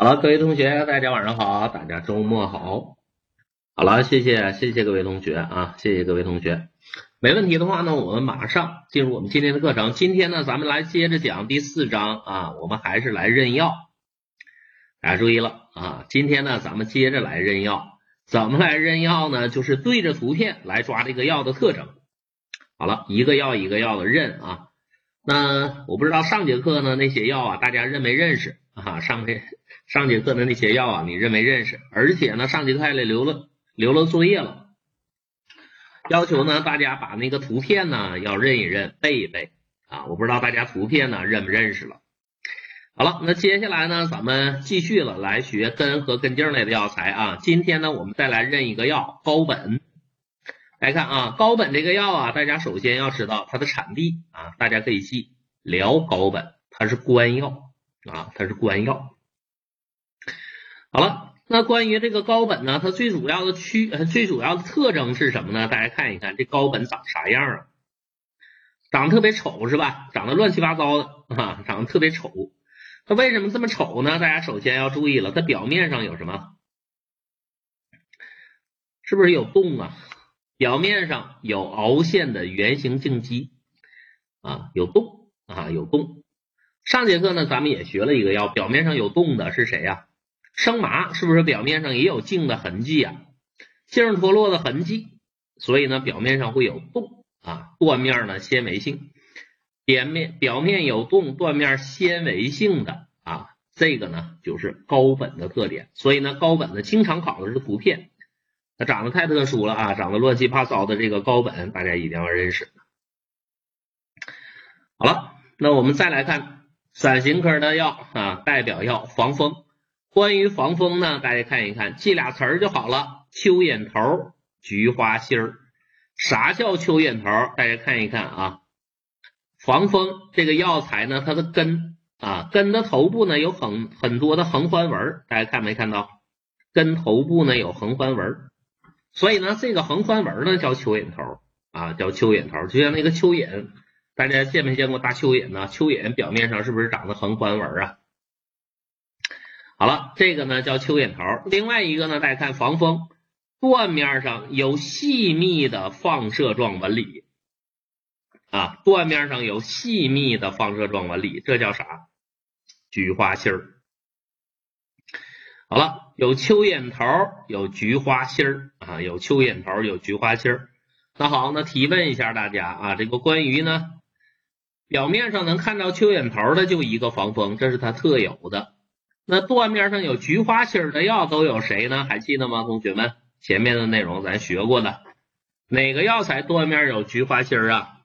好了，各位同学，大家晚上好，大家周末好。好了，谢谢谢谢各位同学啊，谢谢各位同学。没问题的话呢，我们马上进入我们今天的课程。今天呢，咱们来接着讲第四章啊，我们还是来认药。大家注意了啊，今天呢，咱们接着来认药。怎么来认药呢？就是对着图片来抓这个药的特征。好了，一个药一个药的认啊。那我不知道上节课呢那些药啊，大家认没认识啊？上节上节课的那些药啊，你认没认识？而且呢，上节课还留了留了作业了。要求呢，大家把那个图片呢要认一认，背一背啊！我不知道大家图片呢认不认识了。好了，那接下来呢，咱们继续了，来学根和根茎类的药材啊。今天呢，我们再来认一个药高本。来看啊，高本这个药啊，大家首先要知道它的产地啊，大家可以记辽高本，它是官药啊，它是官药。好了。那关于这个高本呢，它最主要的区呃最主要的特征是什么呢？大家看一看这高本长啥样啊？长得特别丑是吧？长得乱七八糟的啊，长得特别丑。它为什么这么丑呢？大家首先要注意了，它表面上有什么？是不是有洞啊？表面上有凹陷的圆形茎基啊，有洞啊，有洞。上节课呢，咱们也学了一个药，表面上有洞的是谁呀？生麻是不是表面上也有茎的痕迹啊？茎脱落的痕迹，所以呢表面上会有洞啊，断面呢纤维性，表面表面有洞，断面纤维性的啊，这个呢就是高本的特点。所以呢高本呢经常考的是图片，它长得太特殊了啊，长得乱七八糟的这个高本大家一定要认识。好了，那我们再来看伞形科的药啊，代表药防风。关于防风呢，大家看一看，记俩词儿就好了。蚯蚓头、菊花心儿。啥叫蚯蚓头？大家看一看啊。防风这个药材呢，它的根啊，根的头部呢有很很多的横环纹，大家看没看到？根头部呢有横环纹，所以呢，这个横环纹呢叫蚯蚓头啊，叫蚯蚓头。就像那个蚯蚓，大家见没见过大蚯蚓呢？蚯蚓表面上是不是长的横环纹啊？好了，这个呢叫蚯蚓头。另外一个呢，大家看防风，断面上有细密的放射状纹理啊，断面上有细密的放射状纹理，这叫啥？菊花心儿。好了，有蚯蚓头，有菊花心儿啊，有蚯蚓头，有菊花心儿。那好，那提问一下大家啊，这个关于呢，表面上能看到蚯蚓头的就一个防风，这是它特有的。那断面上有菊花心的药都有谁呢？还记得吗，同学们？前面的内容咱学过的，哪个药材断面有菊花心啊？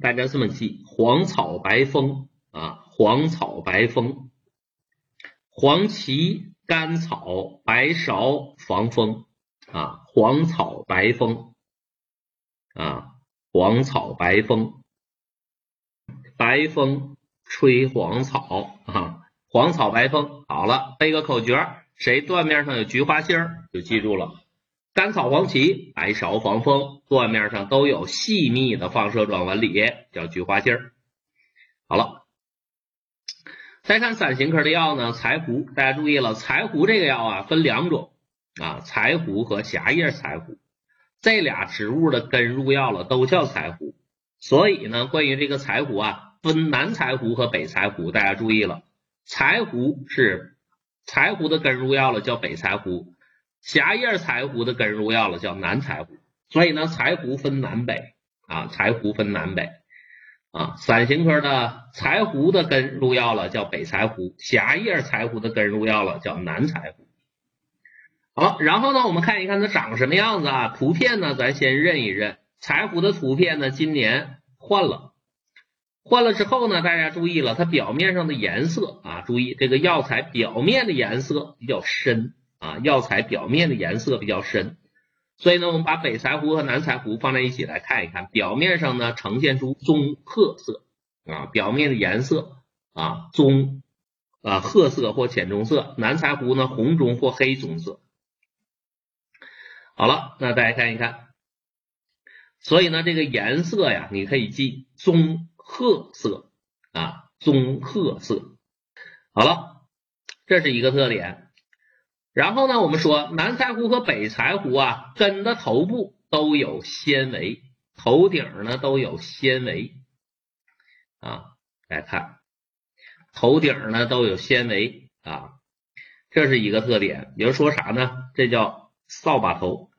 大家这么记：黄草白风啊，黄草白风，黄芪、甘草、白芍防风啊，黄草白风啊，黄草白风。白风吹黄草啊，黄草白风。好了，背个口诀，谁断面上有菊花心儿，就记住了。甘草、黄芪、白芍黄风，断面上都有细密的放射状纹理，叫菊花心儿。好了，再看伞形科的药呢，柴胡。大家注意了，柴胡这个药啊，分两种啊，柴胡和狭叶柴胡，这俩植物的根入药了，都叫柴胡。所以呢，关于这个柴胡啊。分南柴胡和北柴胡，大家注意了，柴胡是柴胡的根入药了，叫北柴胡；狭叶柴胡的根入药了，叫南柴胡。所以呢，柴胡分南北啊，柴胡分南北啊。伞形科的柴胡的根入药了，叫北柴胡；狭叶柴胡的根入药了，叫南柴胡。好，然后呢，我们看一看它长什么样子啊？图片呢，咱先认一认，柴胡的图片呢，今年换了。换了之后呢，大家注意了，它表面上的颜色啊，注意这个药材表面的颜色比较深啊，药材表面的颜色比较深，所以呢，我们把北柴胡和南柴胡放在一起来看一看，表面上呢呈现出棕褐色啊，表面的颜色啊棕啊褐色或浅棕色，南柴胡呢红棕或黑棕色。好了，那大家看一看，所以呢这个颜色呀，你可以记棕。褐色啊，棕褐色。好了，这是一个特点。然后呢，我们说南柴胡和北柴胡啊，根的头部都有纤维，头顶呢都有纤维啊。来看，头顶呢都有纤维啊，这是一个特点。也就说啥呢？这叫扫把头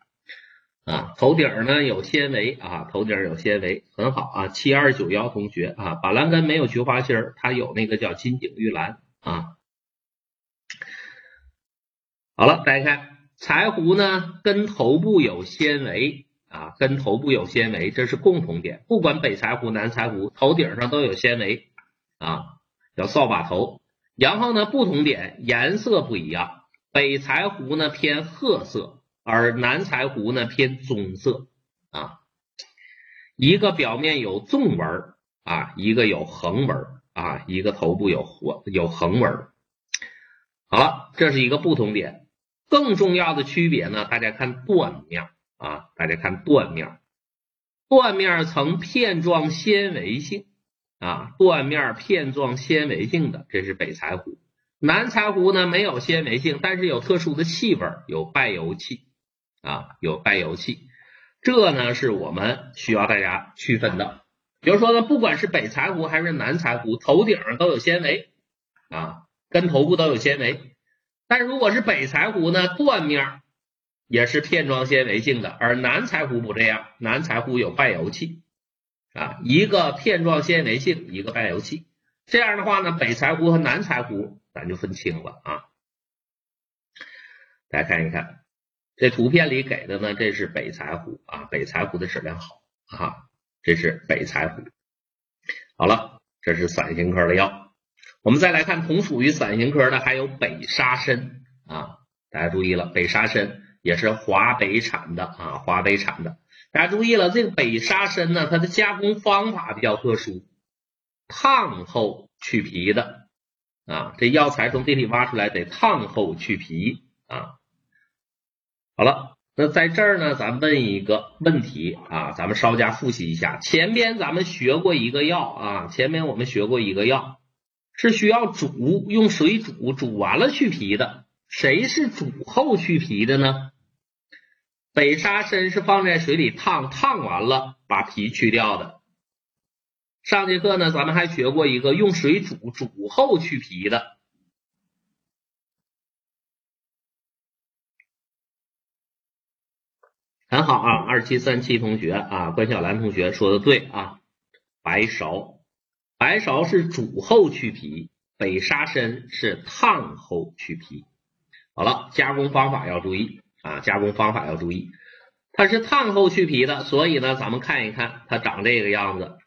啊。头顶呢有纤维啊，头顶有纤维，很好啊。七二九幺同学啊，板蓝根没有菊花心儿，它有那个叫金顶玉兰啊。好了，大家看柴胡呢，根头部有纤维啊，根头部有纤维，这是共同点。不管北柴胡、南柴胡，头顶上都有纤维啊，叫扫把头。然后呢，不同点颜色不一样，北柴胡呢偏褐色，而南柴胡呢偏棕色啊。一个表面有纵纹啊，一个有横纹啊，一个头部有活有横纹。好了，这是一个不同点。更重要的区别呢，大家看断面啊，大家看断面，断面呈片状纤维性啊，断面片状纤维性的，这是北柴胡。南柴胡呢没有纤维性，但是有特殊的气味，有败油气啊，有败油气。这呢是我们需要大家区分的。比如说呢，不管是北柴胡还是南柴胡，头顶上都有纤维啊，跟头部都有纤维。但如果是北柴胡呢，断面也是片状纤维性的，而南柴胡不这样，南柴胡有败油气啊，一个片状纤维性，一个败油气。这样的话呢，北柴胡和南柴胡咱就分清了啊。大家看一看，这图片里给的呢，这是北柴胡啊，北柴胡的质量好啊，这是北柴胡。好了，这是伞形科的药。我们再来看，同属于伞形科的还有北沙参啊，大家注意了，北沙参也是华北产的啊，华北产的。大家注意了，这个北沙参呢，它的加工方法比较特殊，烫后去皮的啊，这药材从地里挖出来得烫后去皮啊。好了，那在这儿呢，咱问一个问题啊，咱们稍加复习一下，前边咱们学过一个药啊，前边我们学过一个药。是需要煮，用水煮，煮完了去皮的。谁是煮后去皮的呢？北沙参是放在水里烫，烫完了把皮去掉的。上节课呢，咱们还学过一个用水煮，煮后去皮的。很好啊，二七三七同学啊，关小兰同学说的对啊，白芍。白芍是煮后去皮，北沙参是烫后去皮。好了，加工方法要注意啊，加工方法要注意。它是烫后去皮的，所以呢，咱们看一看它长这个样子。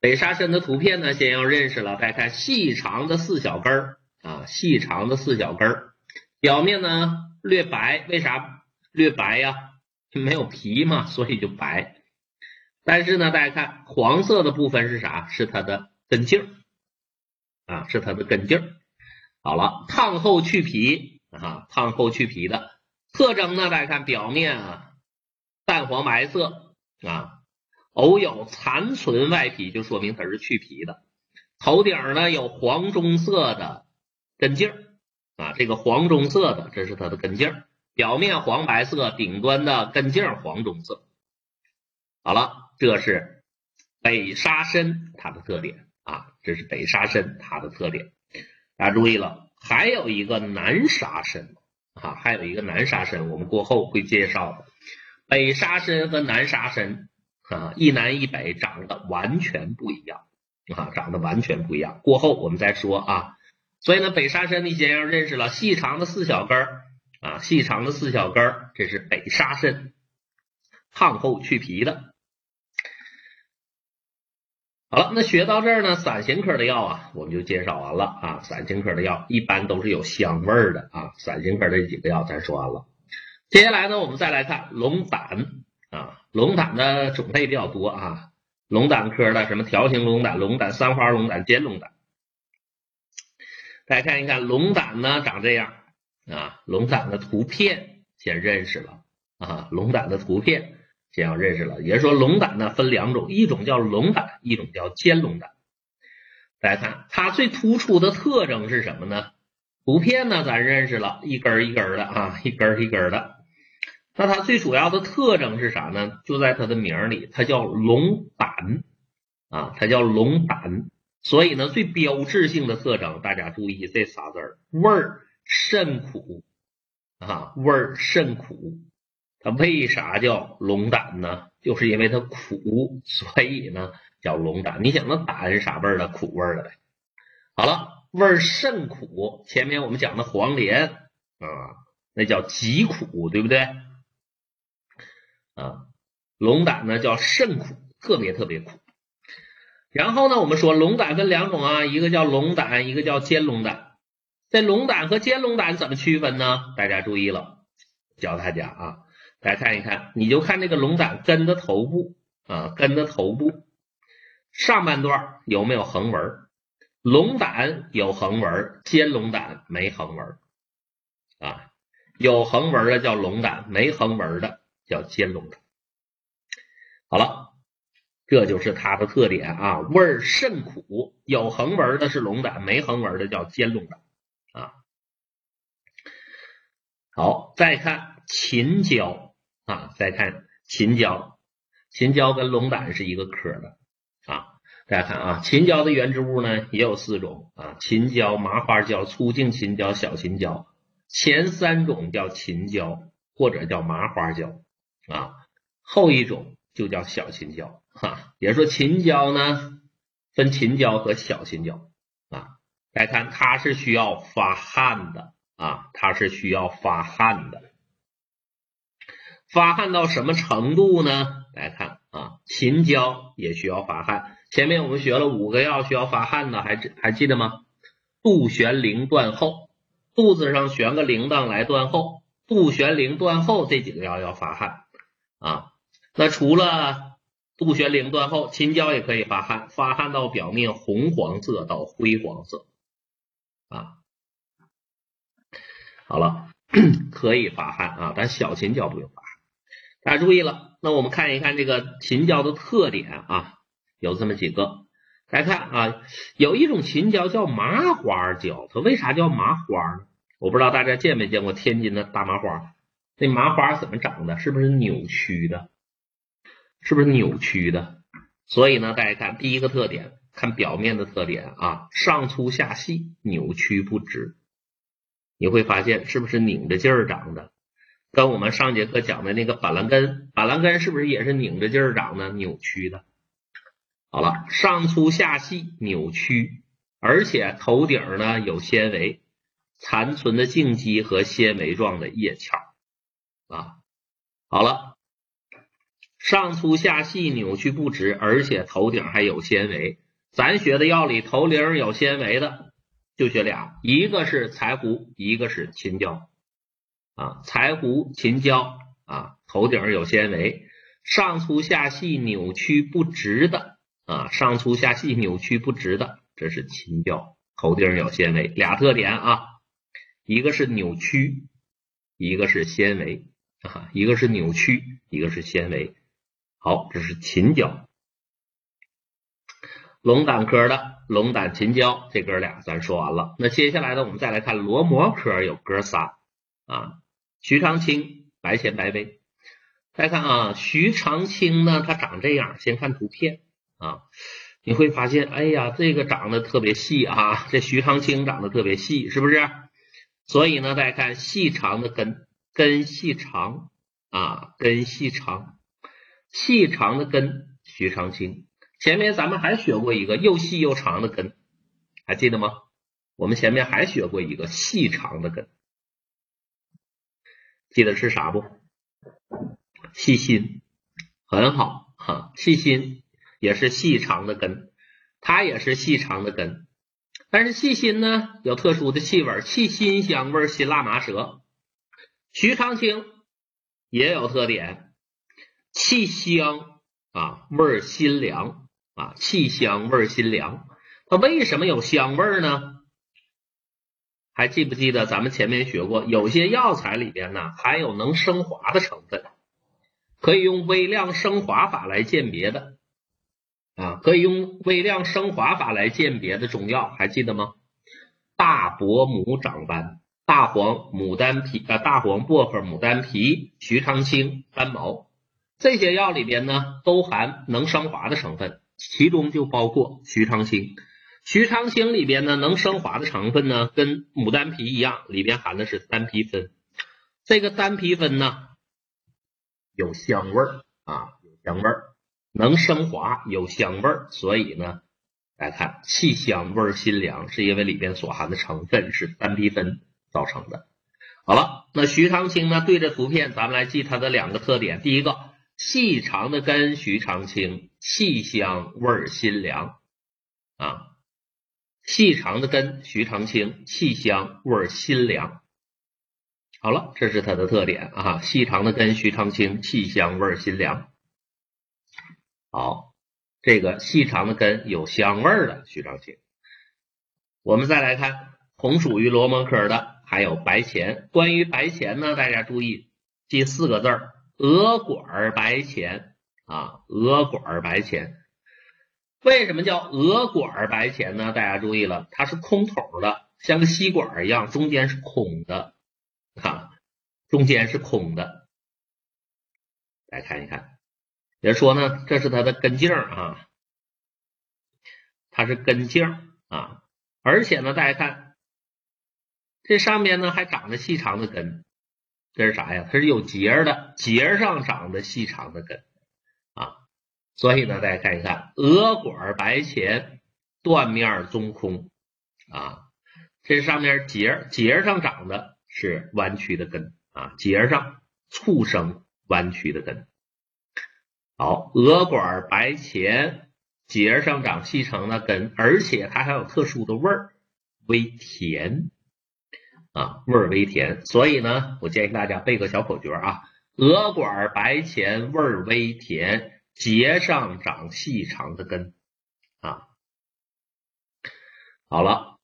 北沙参的图片呢，先要认识了。再看细长的四小根儿啊，细长的四小根儿，表面呢略白，为啥略白呀？没有皮嘛，所以就白。但是呢，大家看黄色的部分是啥？是它的根茎啊，是它的根茎好了，烫后去皮啊，烫后去皮的特征呢，大家看表面啊，淡黄白色啊，偶有残存外皮，就说明它是去皮的。头顶呢有黄棕色的根茎啊，这个黄棕色的这是它的根茎表面黄白色，顶端的根茎黄棕色。好了。这是北沙参它的特点啊，这是北沙参它的特点。大家注意了，还有一个南沙参啊，还有一个南沙参，我们过后会介绍的。北沙参和南沙参啊，一南一北长得完全不一样啊，长得完全不一样。过后我们再说啊。所以呢，北沙参你先要认识了，细长的四小根儿啊，细长的四小根儿，这是北沙参，烫后去皮的。好了，那学到这儿呢，散形科的药啊，我们就介绍完了啊。散形科的药一般都是有香味儿的啊。散形科这几个药咱说完了，接下来呢，我们再来看龙胆啊。龙胆的种类比较多啊，龙胆科的什么条形龙胆、龙胆、三花龙胆、尖龙胆。大家看一看，龙胆呢长这样啊，龙胆的图片先认识了啊，龙胆的图片先要认识了。也就是说，龙胆呢分两种，一种叫龙胆，一种叫尖龙胆。大家看它最突出的特征是什么呢？图片呢咱认识了，一根一根的啊，一根一根的。那它最主要的特征是啥呢？就在它的名里，它叫龙胆啊，它叫龙胆。所以呢，最标志性的特征，大家注意这仨字儿，味儿甚苦啊，味儿甚苦。它为啥叫龙胆呢？就是因为它苦，所以呢叫龙胆。你想那胆是啥味儿的？苦味儿的呗。好了，味儿甚苦。前面我们讲的黄连啊，那叫极苦，对不对？啊，龙胆呢叫甚苦，特别特别苦。然后呢，我们说龙胆分两种啊，一个叫龙胆，一个叫尖龙胆。这龙胆和尖龙胆怎么区分呢？大家注意了，教大家啊，大家看一看，你就看这个龙胆根的头部啊，根的头部上半段有没有横纹？龙胆有横纹，尖龙胆没横纹啊。有横纹的叫龙胆，没横纹的叫尖龙胆。好了。这就是它的特点啊，味儿甚苦，有横纹的是龙胆，没横纹的叫尖龙胆啊。好，再看秦椒啊，再看秦椒，秦椒跟龙胆是一个科的啊。大家看啊，秦椒的原植物呢也有四种啊，秦椒、麻花椒、粗茎秦椒、小秦椒，前三种叫秦椒或者叫麻花椒啊，后一种就叫小秦椒。哈，也说秦椒呢，分秦椒和小秦椒啊。大家看，它是需要发汗的啊，它是需要发汗的。发汗到什么程度呢？大家看啊，秦椒也需要发汗。前面我们学了五个药需要发汗的，还还记得吗？杜玄苓断后，肚子上悬个铃铛来断后，杜玄苓断后这几个药要发汗啊。那除了杜玄苓断后，秦椒也可以发汗，发汗到表面红黄色到灰黄色啊。好了，可以发汗啊，但小秦椒不用发。大家注意了，那我们看一看这个秦椒的特点啊，有这么几个。大家看啊，有一种秦椒叫麻花椒，它为啥叫麻花呢？我不知道大家见没见过天津的大麻花，那麻花怎么长的？是不是扭曲的？是不是扭曲的？所以呢，大家看第一个特点，看表面的特点啊，上粗下细，扭曲不直。你会发现是不是拧着劲儿长的？跟我们上节课讲的那个板蓝根，板蓝根是不是也是拧着劲儿长的、扭曲的？好了，上粗下细，扭曲，而且头顶呢有纤维，残存的茎基和纤维状的叶鞘啊。好了。上粗下细，扭曲不直，而且头顶还有纤维。咱学的药里头顶有纤维的就学俩，一个是柴胡，一个是秦椒啊。柴胡、秦椒啊，头顶有纤维，上粗下细，扭曲不直的啊，上粗下细，扭曲不直的，这是秦椒，头顶有纤维，俩特点啊，一个是扭曲，一个是纤维啊，一个是扭曲，一个是纤维。好，这是秦椒，龙胆科的龙胆秦椒，这哥俩咱说完了。那接下来呢，我们再来看罗摩科有哥仨啊，徐长青、白前白薇。再看啊，徐长青呢，它长这样，先看图片啊，你会发现，哎呀，这个长得特别细啊，这徐长青长得特别细，是不是？所以呢，大家看细长的根，根细长啊，根细长。细长的根，徐长青。前面咱们还学过一个又细又长的根，还记得吗？我们前面还学过一个细长的根，记得是啥不？细心，很好哈。细心也是细长的根，它也是细长的根。但是细心呢，有特殊的气味，气辛香味，辛辣麻舌。徐长卿也有特点。气香啊，味儿辛凉啊，气香味儿辛凉。它为什么有香味儿呢？还记不记得咱们前面学过，有些药材里边呢含有能升华的成分。可以用微量升华法来鉴别的啊，可以用微量升华法来鉴别的中药，还记得吗？大伯母长斑、大黄、牡丹皮啊、大黄、薄荷、牡丹皮、徐长青、丹毛这些药里边呢，都含能升华的成分，其中就包括徐长卿。徐长卿里边呢，能升华的成分呢，跟牡丹皮一样，里边含的是丹皮酚。这个丹皮酚呢，有香味儿啊，有香味儿，能升华，有香味儿，所以呢，来看气香味辛凉，是因为里边所含的成分是丹皮酚造成的。好了，那徐长卿呢，对着图片，咱们来记它的两个特点。第一个，细长的根，徐长卿，气香味辛凉啊。细长的根，徐长卿，气香味辛凉。好了，这是它的特点啊。细长的根，徐长卿，气香味辛凉。好，这个细长的根有香味儿的徐长卿。我们再来看同属于罗蒙科的，还有白钱。关于白钱呢，大家注意记四个字儿：鹅管白钱啊，鹅管白钱。为什么叫鹅管白钱呢？大家注意了，它是空头的，像个吸管一样，中间是空的，啊，中间是空的。来看一看，也说呢，这是它的根茎啊，它是根茎啊，而且呢，大家看这上面呢还长着细长的根，这是啥呀？它是有节的，节上长的细长的根。所以呢，大家看一看，鹅管白钱，断面中空啊，这上面节节上长的是弯曲的根啊，节上促生弯曲的根。好，鹅管白钱，节上长细长的根，而且它还有特殊的味儿，微甜啊，味儿微甜。所以呢，我建议大家背个小口诀啊，鹅管白钱，味儿微甜。节上长细长的根啊，好了，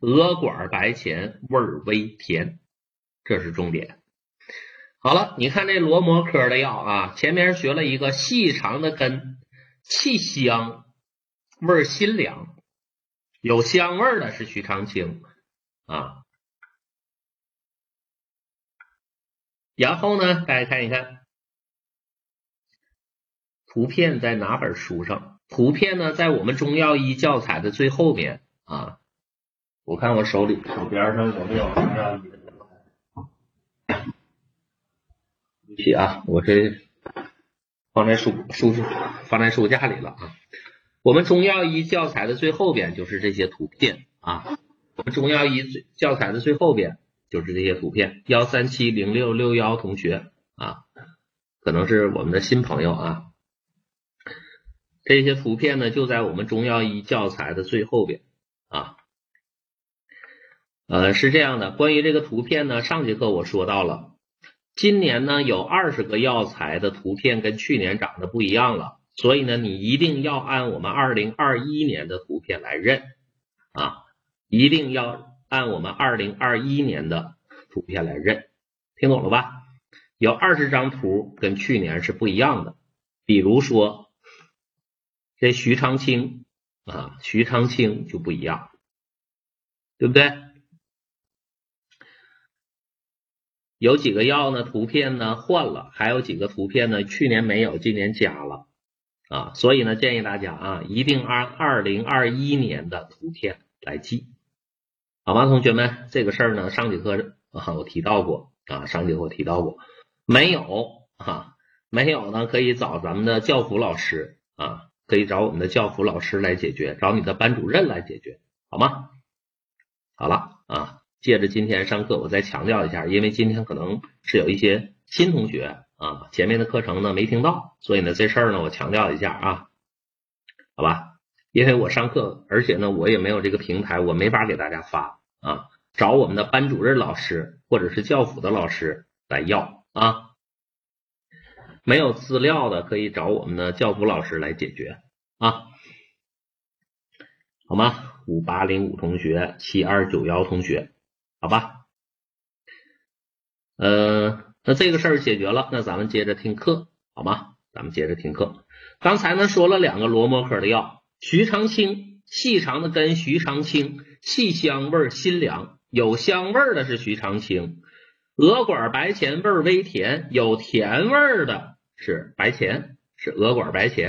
鹅管白钱味儿微甜，这是重点。好了，你看这罗摩科的药啊，前面学了一个细长的根，气香，味儿辛凉，有香味的是徐长卿啊。然后呢，大家看一看。图片在哪本书上？图片呢，在我们中药医教材的最后面啊。我看我手里手边上有没有中药医的教材？对不起啊，我是放在书书放在书架里了啊。我们中药医教材的最后边就是这些图片啊。我们中药医教材的最后边就是这些图片。幺三七零六六幺同学啊，可能是我们的新朋友啊。这些图片呢，就在我们中药医教材的最后边啊。呃，是这样的，关于这个图片呢，上节课我说到了，今年呢有二十个药材的图片跟去年长得不一样了，所以呢，你一定要按我们二零二一年的图片来认啊，一定要按我们二零二一年的图片来认，听懂了吧？有二十张图跟去年是不一样的，比如说。这徐长卿啊，徐长卿就不一样，对不对？有几个药呢？图片呢换了，还有几个图片呢？去年没有，今年加了啊。所以呢，建议大家啊，一定按二零二一年的图片来记，好吗？同学们，这个事儿呢，上节课啊我提到过啊，上节课我提到过，没有啊，没有呢，可以找咱们的教辅老师啊。可以找我们的教辅老师来解决，找你的班主任来解决，好吗？好了啊，借着今天上课，我再强调一下，因为今天可能是有一些新同学啊，前面的课程呢没听到，所以呢这事儿呢我强调一下啊，好吧？因为我上课，而且呢我也没有这个平台，我没法给大家发啊，找我们的班主任老师或者是教辅的老师来要啊。没有资料的可以找我们的教辅老师来解决啊，好吗？五八零五同学，七二九幺同学，好吧？呃，那这个事儿解决了，那咱们接着听课，好吗？咱们接着听课。刚才呢说了两个罗摩科的药，徐长卿，细长的根，徐长青，细香味儿辛凉，有香味儿的是徐长卿。鹅管白钱味儿微甜，有甜味儿的是白钱，是额管白钱。